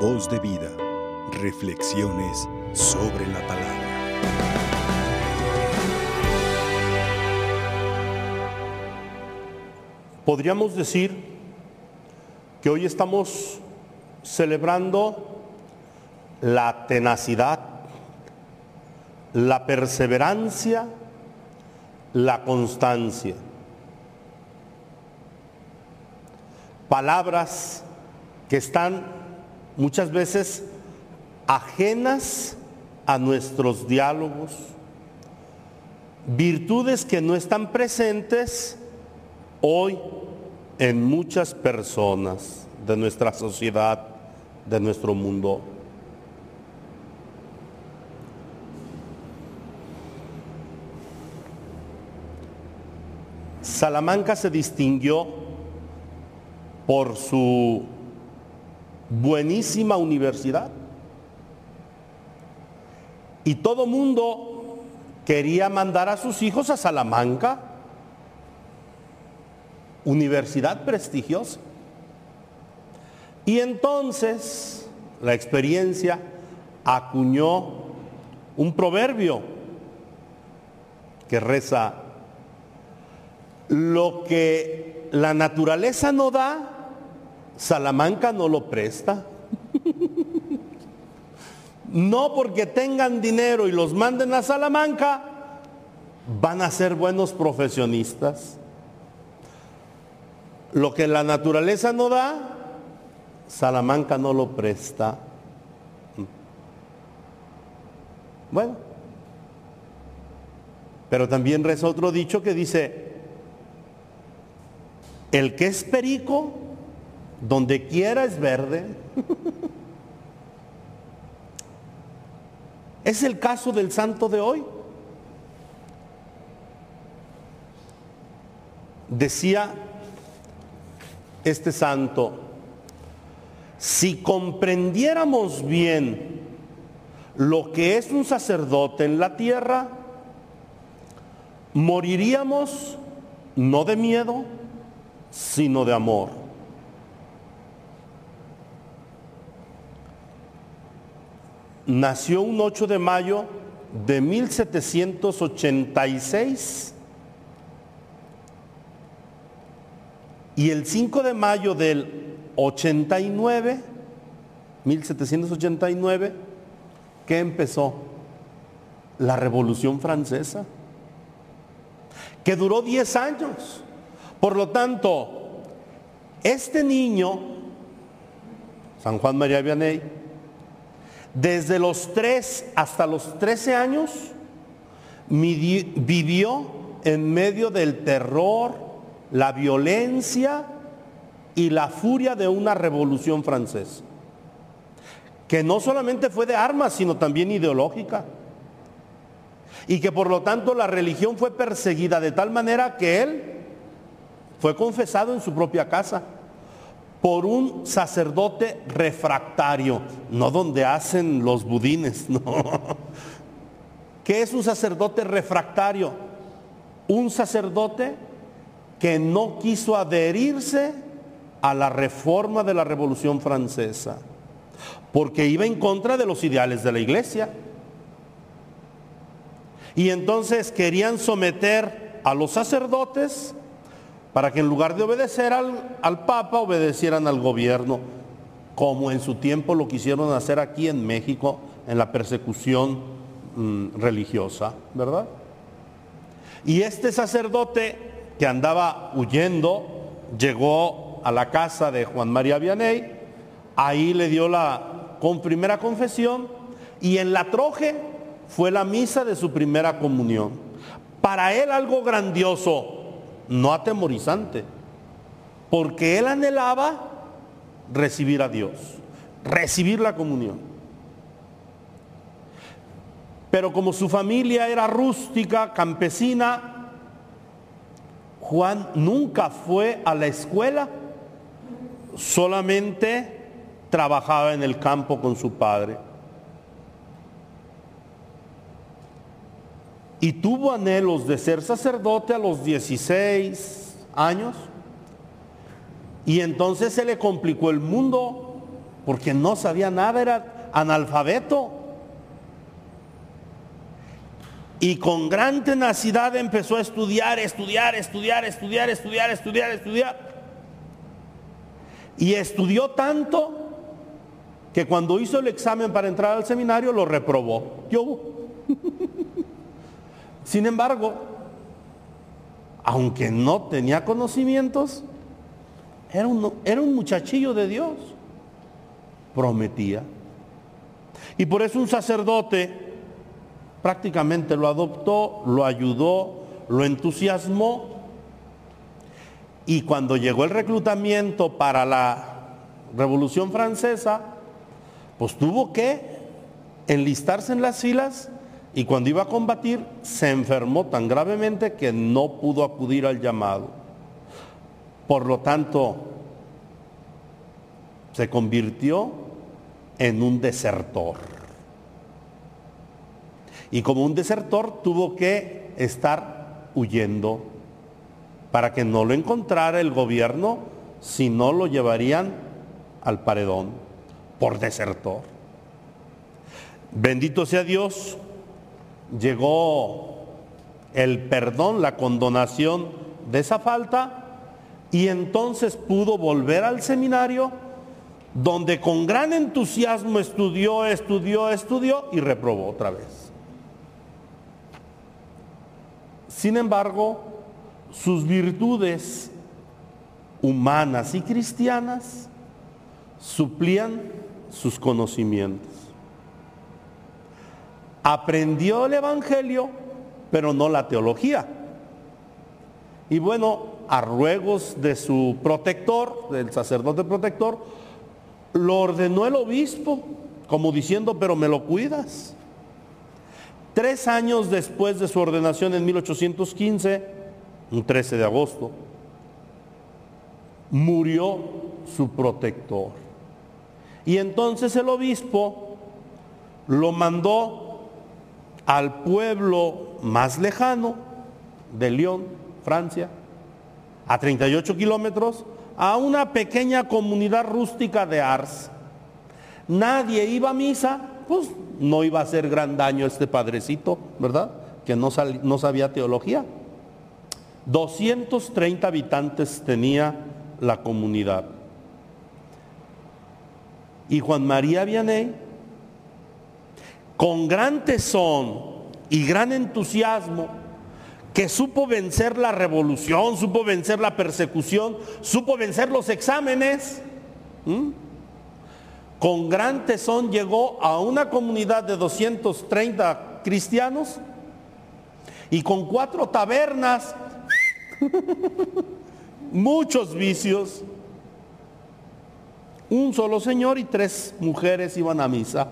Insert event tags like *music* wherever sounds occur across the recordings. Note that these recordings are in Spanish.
Voz de vida. Reflexiones sobre la palabra. Podríamos decir que hoy estamos celebrando la tenacidad, la perseverancia, la constancia. Palabras que están muchas veces ajenas a nuestros diálogos, virtudes que no están presentes hoy en muchas personas de nuestra sociedad, de nuestro mundo. Salamanca se distinguió por su buenísima universidad. Y todo mundo quería mandar a sus hijos a Salamanca, universidad prestigiosa. Y entonces la experiencia acuñó un proverbio que reza, lo que la naturaleza no da, Salamanca no lo presta. no porque tengan dinero y los manden a Salamanca, van a ser buenos profesionistas. Lo que la naturaleza no da, Salamanca no lo presta. Bueno, pero también reza otro dicho que dice, el que es perico, donde quiera es verde. es el caso del santo de hoy. Decía este santo, si comprendiéramos bien lo que es un sacerdote en la tierra, moriríamos no de miedo, sino de amor. Nació un 8 de mayo de 1786 y el 5 de mayo del 89, 1789, ¿qué empezó? La Revolución Francesa, que duró 10 años. Por lo tanto, este niño, San Juan María Vianney, desde los 3 hasta los 13 años, vivió en medio del terror, la violencia y la furia de una revolución francesa, que no solamente fue de armas, sino también ideológica, y que por lo tanto la religión fue perseguida de tal manera que él fue confesado en su propia casa por un sacerdote refractario, no donde hacen los budines, *laughs* no. ¿Qué es un sacerdote refractario? Un sacerdote que no quiso adherirse a la reforma de la Revolución Francesa, porque iba en contra de los ideales de la iglesia. Y entonces querían someter a los sacerdotes para que en lugar de obedecer al, Papa, obedecieran al gobierno, como en su tiempo lo quisieron hacer aquí en México en la persecución mm, religiosa, ¿verdad? Y este sacerdote que andaba huyendo llegó a la casa de Juan María Vianney, ahí le dio la con primera confesión y en la troje fue la misa de su primera comunión. Para él algo grandioso, no atemorizante, porque él anhelaba recibir a Dios, recibir la comunión. Pero como su familia era rústica, campesina, Juan nunca fue a la escuela, solamente trabajaba en el campo con su padre. Y tuvo anhelos de ser sacerdote a los 16 años. Y entonces se le complicó el mundo porque no sabía nada, era analfabeto. Y con gran tenacidad empezó a estudiar, estudiar, estudiar, estudiar, estudiar, estudiar, estudiar. Y estudió tanto que cuando hizo el examen para entrar al seminario lo reprobó. Yo. *laughs* Sin embargo, aunque no tenía conocimientos, era un, era un muchachillo de Dios. Prometía. Y por eso un sacerdote prácticamente lo adoptó, lo ayudó, lo entusiasmó. Y cuando llegó el reclutamiento para la Revolución Francesa, pues tuvo que enlistarse en las filas y cuando iba a combatir se enfermó tan gravemente que no pudo acudir al llamado. Por lo tanto, se convirtió en un desertor y como un desertor tuvo que estar huyendo para que no lo encontrara el gobierno, si no lo llevarían al paredón por desertor. Bendito sea Dios, llegó el perdón, la condonación de esa falta y entonces pudo volver al seminario donde con gran entusiasmo estudió, estudió, estudió y reprobó otra vez. Sin embargo, sus virtudes humanas y cristianas suplían sus conocimientos. Aprendió el Evangelio, pero no la teología. Y bueno, a ruegos de su protector, del sacerdote protector, lo ordenó el obispo, como diciendo, pero me lo cuidas. Tres años después de su ordenación en 1815, un 13 de agosto, murió su protector. Y entonces el obispo lo mandó al pueblo más lejano de León, Francia, a 38 kilómetros, a una pequeña comunidad rústica de Ars. Nadie iba a misa, pues no iba a hacer gran daño este padrecito, ¿verdad? Que no, no sabía teología. 230 habitantes tenía la comunidad. Y Juan María Vianney, con gran tesón y gran entusiasmo, que supo vencer la revolución, supo vencer la persecución, supo vencer los exámenes con gran tesón llegó a una comunidad de 230 cristianos y con cuatro tabernas, *laughs* muchos vicios, un solo señor y tres mujeres iban a misa.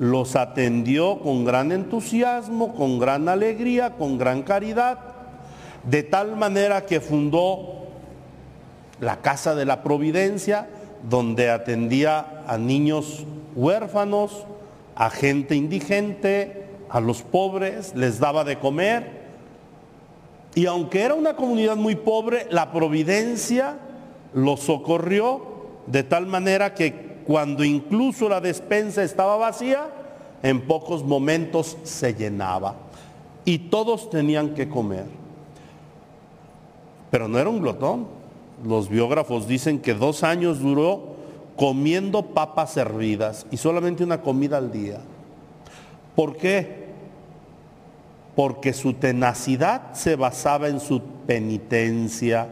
Los atendió con gran entusiasmo, con gran alegría, con gran caridad, de tal manera que fundó la Casa de la Providencia, donde atendía a niños huérfanos, a gente indigente, a los pobres, les daba de comer. Y aunque era una comunidad muy pobre, la providencia los socorrió de tal manera que cuando incluso la despensa estaba vacía, en pocos momentos se llenaba. Y todos tenían que comer. Pero no era un glotón los biógrafos dicen que dos años duró comiendo papas hervidas y solamente una comida al día. ¿Por qué? Porque su tenacidad se basaba en su penitencia,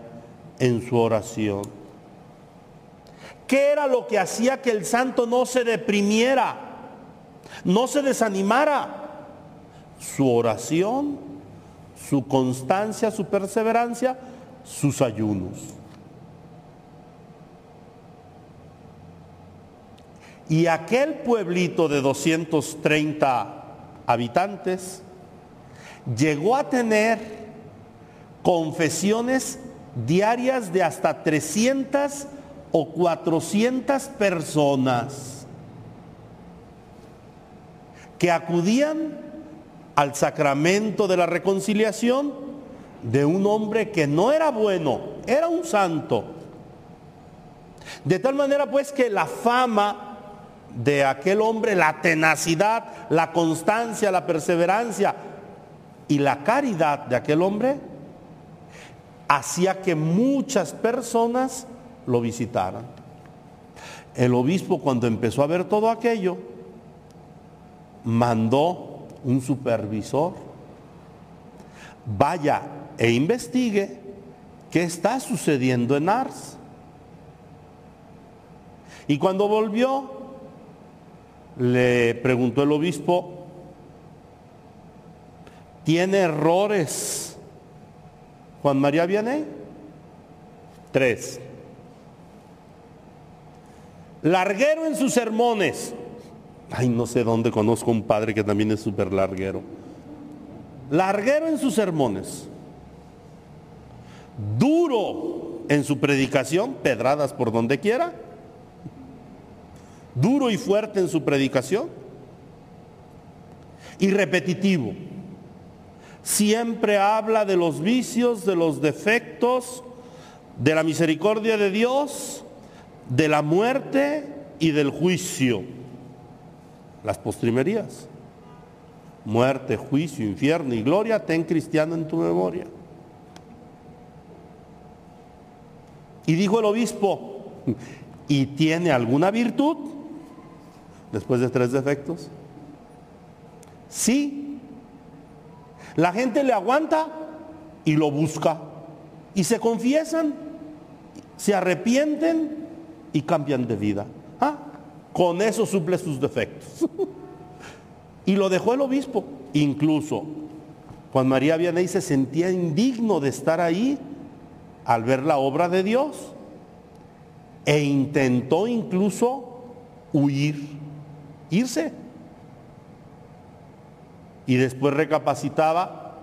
en su oración. ¿Qué era lo que hacía que el santo no se deprimiera, no se desanimara? Su oración, su constancia, su perseverancia, sus ayunos. Y aquel pueblito de 230 habitantes llegó a tener confesiones diarias de hasta 300 o 400 personas que acudían al sacramento de la reconciliación de un hombre que no era bueno, era un santo, De tal manera pues que la fama de aquel hombre, la tenacidad, la constancia, la perseverancia y la caridad de aquel hombre hacía que muchas personas lo visitaran. El obispo cuando empezó a ver todo aquello, mandó un supervisor, vaya e investigue qué está sucediendo en Ars. Y cuando volvió, le preguntó el obispo, ¿tiene errores Juan María Vianney? Tres. Larguero en sus sermones. Ay, no sé dónde conozco un padre que también es súper larguero. Larguero en sus sermones. Duro en su predicación, pedradas por donde quiera. Duro y fuerte en su predicación. Y repetitivo. Siempre habla de los vicios, de los defectos, de la misericordia de Dios, de la muerte y del juicio. Las postrimerías. Muerte, juicio, infierno y gloria, ten cristiano en tu memoria. Y dijo el obispo, *laughs* ¿y tiene alguna virtud? Después de tres defectos. Sí. La gente le aguanta y lo busca. Y se confiesan, se arrepienten y cambian de vida. Con eso suple sus defectos. y lo dejó el obispo. Incluso Juan María Vianney se sentía indigno de estar ahí al ver la obra de Dios. E intentó incluso huir, irse. Y después recapacitaba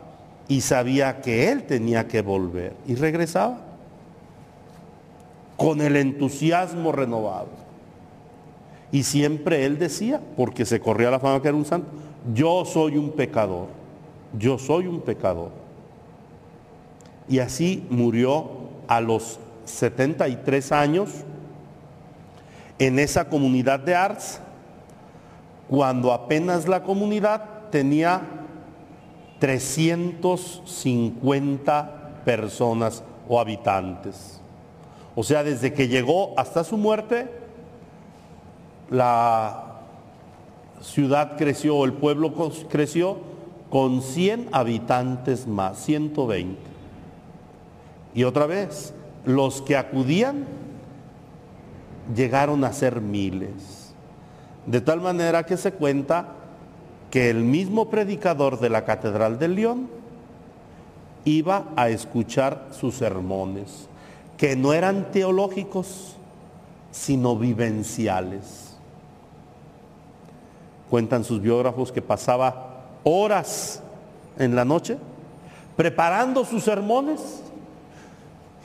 y sabía que él tenía que volver. Y regresaba con el entusiasmo renovado. Y siempre él decía, porque se corría la fama que era un santo, yo soy un pecador, yo soy un pecador. Y así murió a los 73 años en esa comunidad de Ars, cuando apenas la comunidad tenía 350 personas o habitantes. O sea, desde que llegó hasta su muerte, la ciudad creció, el pueblo creció con 100 habitantes más, 120. Y otra vez, los que acudían llegaron a ser miles. De tal manera que se cuenta que el mismo predicador de la Catedral de León iba a escuchar sus sermones que no eran teológicos, sino vivenciales. Cuentan sus biógrafos que pasaba horas en la noche preparando sus sermones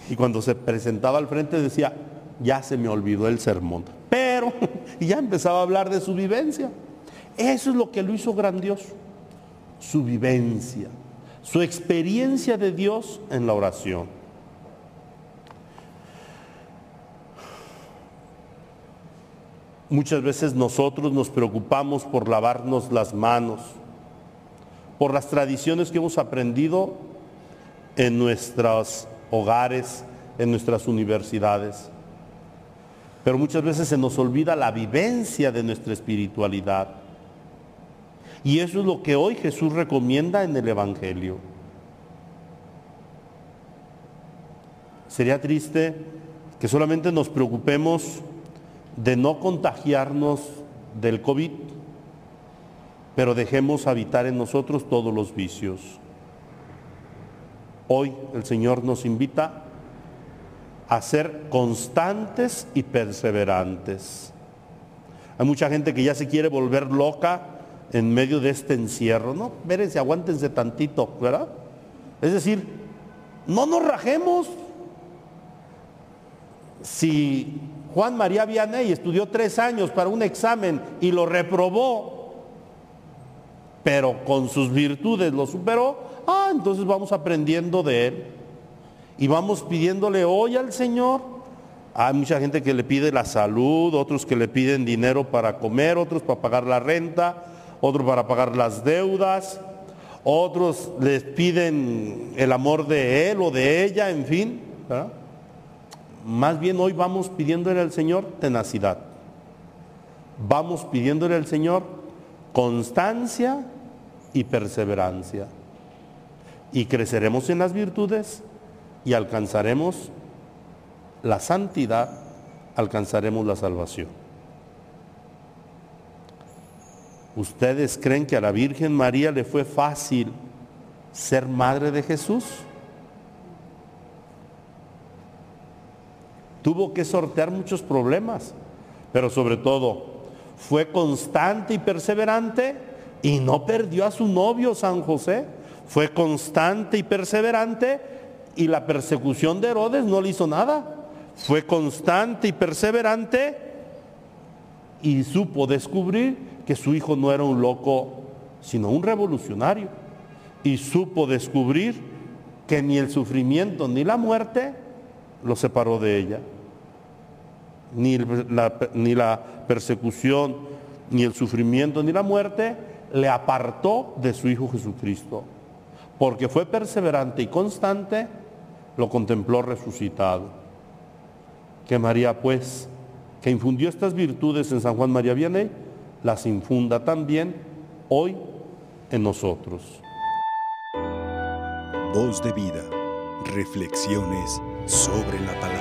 y cuando se presentaba al frente decía, ya se me olvidó el sermón, pero *laughs* y ya empezaba a hablar de su vivencia. Eso es lo que lo hizo grandioso, su vivencia, su experiencia de Dios en la oración. Muchas veces nosotros nos preocupamos por lavarnos las manos, por las tradiciones que hemos aprendido en nuestros hogares, en nuestras universidades. Pero muchas veces se nos olvida la vivencia de nuestra espiritualidad. Y eso es lo que hoy Jesús recomienda en el Evangelio. Sería triste que solamente nos preocupemos de no contagiarnos del COVID, pero dejemos habitar en nosotros todos los vicios. Hoy el Señor nos invita a ser constantes y perseverantes. Hay mucha gente que ya se quiere volver loca en medio de este encierro, ¿no? Vérense, aguántense tantito, ¿verdad? Es decir, no nos rajemos. Si Juan María Vianney estudió tres años para un examen y lo reprobó, pero con sus virtudes lo superó. Ah, entonces vamos aprendiendo de él y vamos pidiéndole hoy al Señor Hay mucha gente que le pide la salud, otros que le piden dinero para comer, otros para pagar la renta, otros para pagar las deudas, otros les piden el amor de él o de ella, en fin. Más bien hoy vamos pidiéndole al Señor tenacidad. Vamos pidiéndole al Señor constancia y perseverancia. Y creceremos en las virtudes y alcanzaremos la santidad, alcanzaremos la salvación. ¿Ustedes creen que a la Virgen María le fue fácil ser madre de Jesús? Tuvo que sortear muchos problemas, pero sobre todo fue constante y perseverante y no perdió a su novio San José. Fue constante y perseverante y la persecución de Herodes no le hizo nada. Fue constante y perseverante y supo descubrir que su hijo no era un loco, sino un revolucionario. Y supo descubrir que ni el sufrimiento ni la muerte lo separó de ella. Ni la, ni la persecución, ni el sufrimiento, ni la muerte le apartó de su Hijo Jesucristo. Porque fue perseverante y constante, lo contempló resucitado. Que María, pues, que infundió estas virtudes en San Juan María Vianney, las infunda también hoy en nosotros. Voz de vida, reflexiones sobre la palabra.